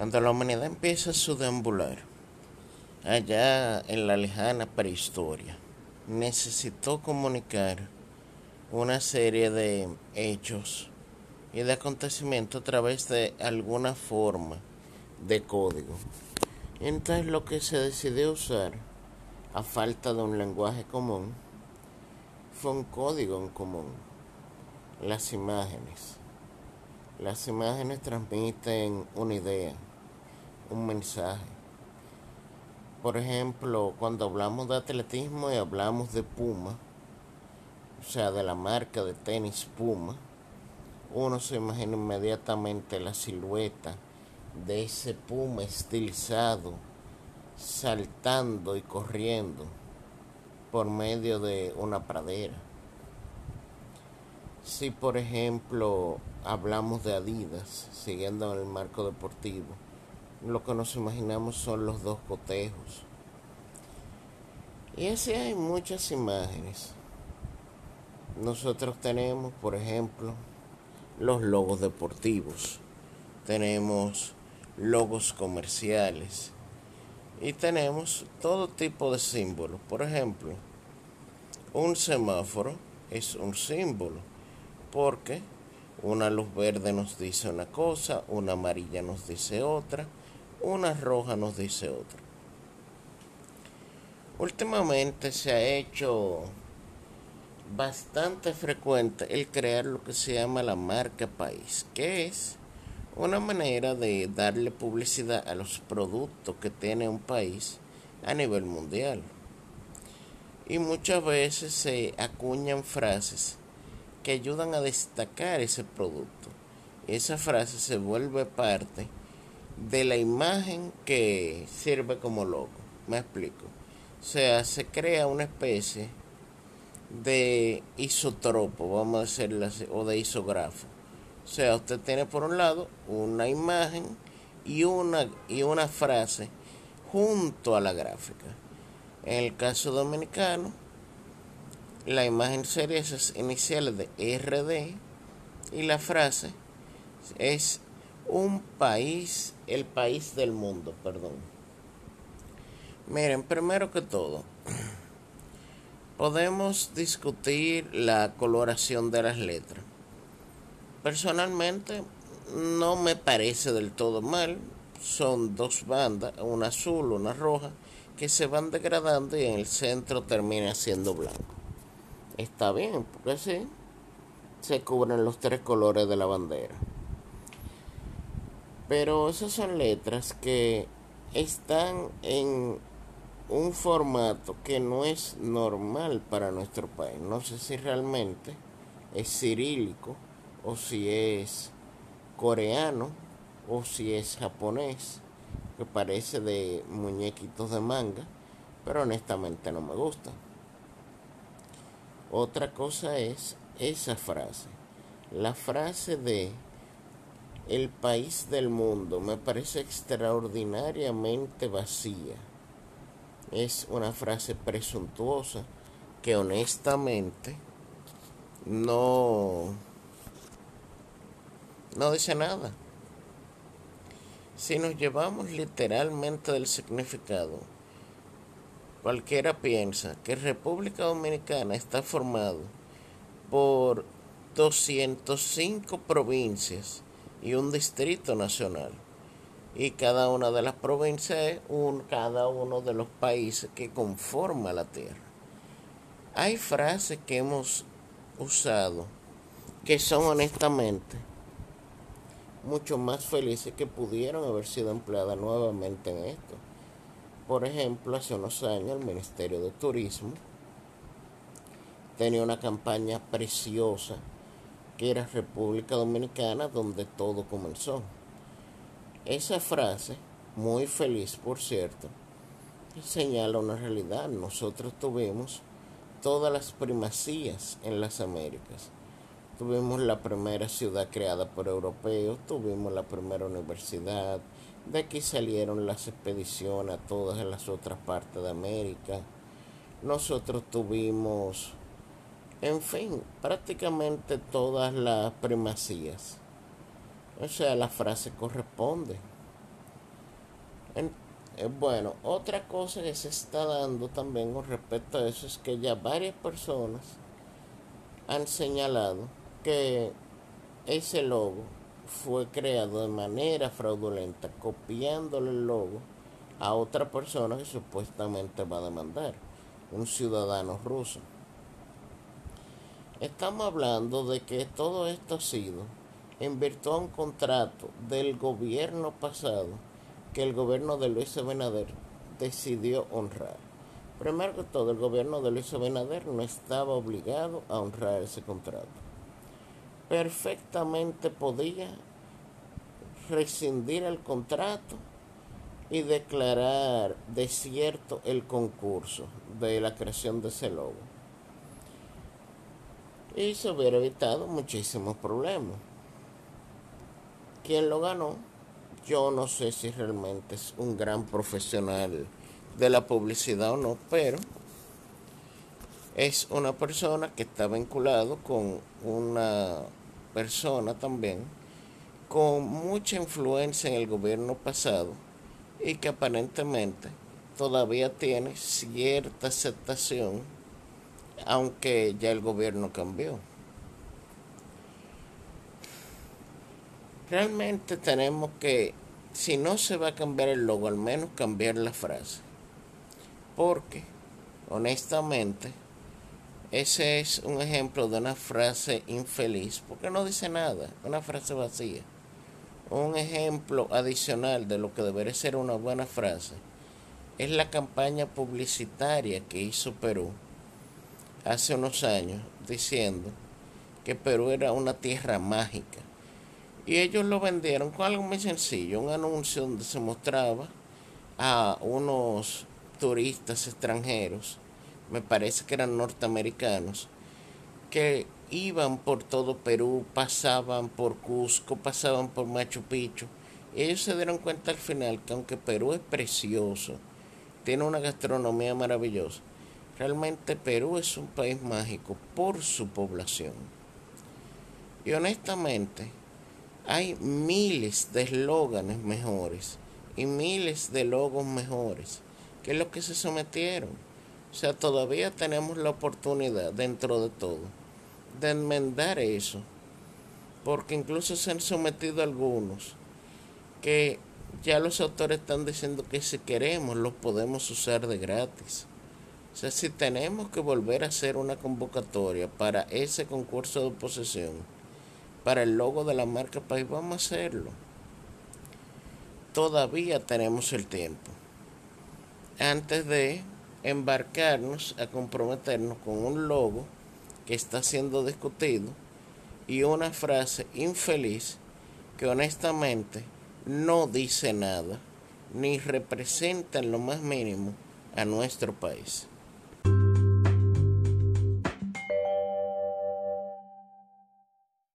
Cuando la humanidad empieza a su deambular, allá en la lejana prehistoria, necesitó comunicar una serie de hechos y de acontecimientos a través de alguna forma de código. Entonces lo que se decidió usar, a falta de un lenguaje común, fue un código en común, las imágenes. Las imágenes transmiten una idea, un mensaje. Por ejemplo, cuando hablamos de atletismo y hablamos de Puma, o sea, de la marca de tenis Puma, uno se imagina inmediatamente la silueta de ese Puma estilizado, saltando y corriendo por medio de una pradera. Si por ejemplo hablamos de Adidas, siguiendo en el marco deportivo, lo que nos imaginamos son los dos cotejos. Y así hay muchas imágenes. Nosotros tenemos, por ejemplo, los logos deportivos, tenemos logos comerciales y tenemos todo tipo de símbolos. Por ejemplo, un semáforo es un símbolo porque una luz verde nos dice una cosa, una amarilla nos dice otra, una roja nos dice otra. Últimamente se ha hecho bastante frecuente el crear lo que se llama la marca país, que es una manera de darle publicidad a los productos que tiene un país a nivel mundial. Y muchas veces se acuñan frases que ayudan a destacar ese producto. Esa frase se vuelve parte de la imagen que sirve como logo. Me explico. O sea, se crea una especie de isotropo, vamos a decirlo así, o de isógrafo. O sea, usted tiene por un lado una imagen y una, y una frase junto a la gráfica. En el caso dominicano, la imagen sería esas iniciales de RD y la frase es un país, el país del mundo, perdón. Miren, primero que todo, podemos discutir la coloración de las letras. Personalmente no me parece del todo mal. Son dos bandas, una azul, una roja, que se van degradando y en el centro termina siendo blanco está bien, porque así se cubren los tres colores de la bandera. Pero esas son letras que están en un formato que no es normal para nuestro país. No sé si realmente es cirílico o si es coreano o si es japonés, que parece de muñequitos de manga, pero honestamente no me gusta. Otra cosa es esa frase. La frase de el país del mundo me parece extraordinariamente vacía. Es una frase presuntuosa que honestamente no no dice nada. Si nos llevamos literalmente del significado, Cualquiera piensa que República Dominicana está formado por 205 provincias y un distrito nacional. Y cada una de las provincias es un, cada uno de los países que conforma la tierra. Hay frases que hemos usado que son honestamente mucho más felices que pudieron haber sido empleadas nuevamente en esto. Por ejemplo, hace unos años el Ministerio de Turismo tenía una campaña preciosa que era República Dominicana donde todo comenzó. Esa frase, muy feliz por cierto, señala una realidad. Nosotros tuvimos todas las primacías en las Américas. Tuvimos la primera ciudad creada por europeos, tuvimos la primera universidad, de aquí salieron las expediciones a todas las otras partes de América. Nosotros tuvimos, en fin, prácticamente todas las primacías. O sea, la frase corresponde. Eh, bueno, otra cosa que se está dando también con respecto a eso es que ya varias personas han señalado que ese logo fue creado de manera fraudulenta, copiándole el logo a otra persona que supuestamente va a demandar, un ciudadano ruso. Estamos hablando de que todo esto ha sido en virtud a un contrato del gobierno pasado que el gobierno de Luis Abinader decidió honrar. Primero que todo, el gobierno de Luis Abinader no estaba obligado a honrar ese contrato. Perfectamente podía rescindir el contrato y declarar desierto el concurso de la creación de ese logo. Y se hubiera evitado muchísimos problemas. ¿Quién lo ganó? Yo no sé si realmente es un gran profesional de la publicidad o no, pero es una persona que está vinculado con una persona también con mucha influencia en el gobierno pasado y que aparentemente todavía tiene cierta aceptación, aunque ya el gobierno cambió. Realmente tenemos que, si no se va a cambiar el logo, al menos cambiar la frase. Porque, honestamente, ese es un ejemplo de una frase infeliz, porque no dice nada, una frase vacía un ejemplo adicional de lo que debería ser una buena frase es la campaña publicitaria que hizo Perú hace unos años diciendo que Perú era una tierra mágica. Y ellos lo vendieron con algo muy sencillo, un anuncio donde se mostraba a unos turistas extranjeros, me parece que eran norteamericanos, que iban por todo Perú, pasaban por Cusco, pasaban por Machu Picchu. Y ellos se dieron cuenta al final que aunque Perú es precioso, tiene una gastronomía maravillosa, realmente Perú es un país mágico por su población. Y honestamente, hay miles de eslóganes mejores y miles de logos mejores que los que se sometieron. O sea, todavía tenemos la oportunidad dentro de todo de enmendar eso, porque incluso se han sometido algunos que ya los autores están diciendo que si queremos los podemos usar de gratis. O sea, si tenemos que volver a hacer una convocatoria para ese concurso de oposición, para el logo de la marca País, vamos a hacerlo. Todavía tenemos el tiempo. Antes de embarcarnos a comprometernos con un logo que está siendo discutido y una frase infeliz que honestamente no dice nada ni representa en lo más mínimo a nuestro país.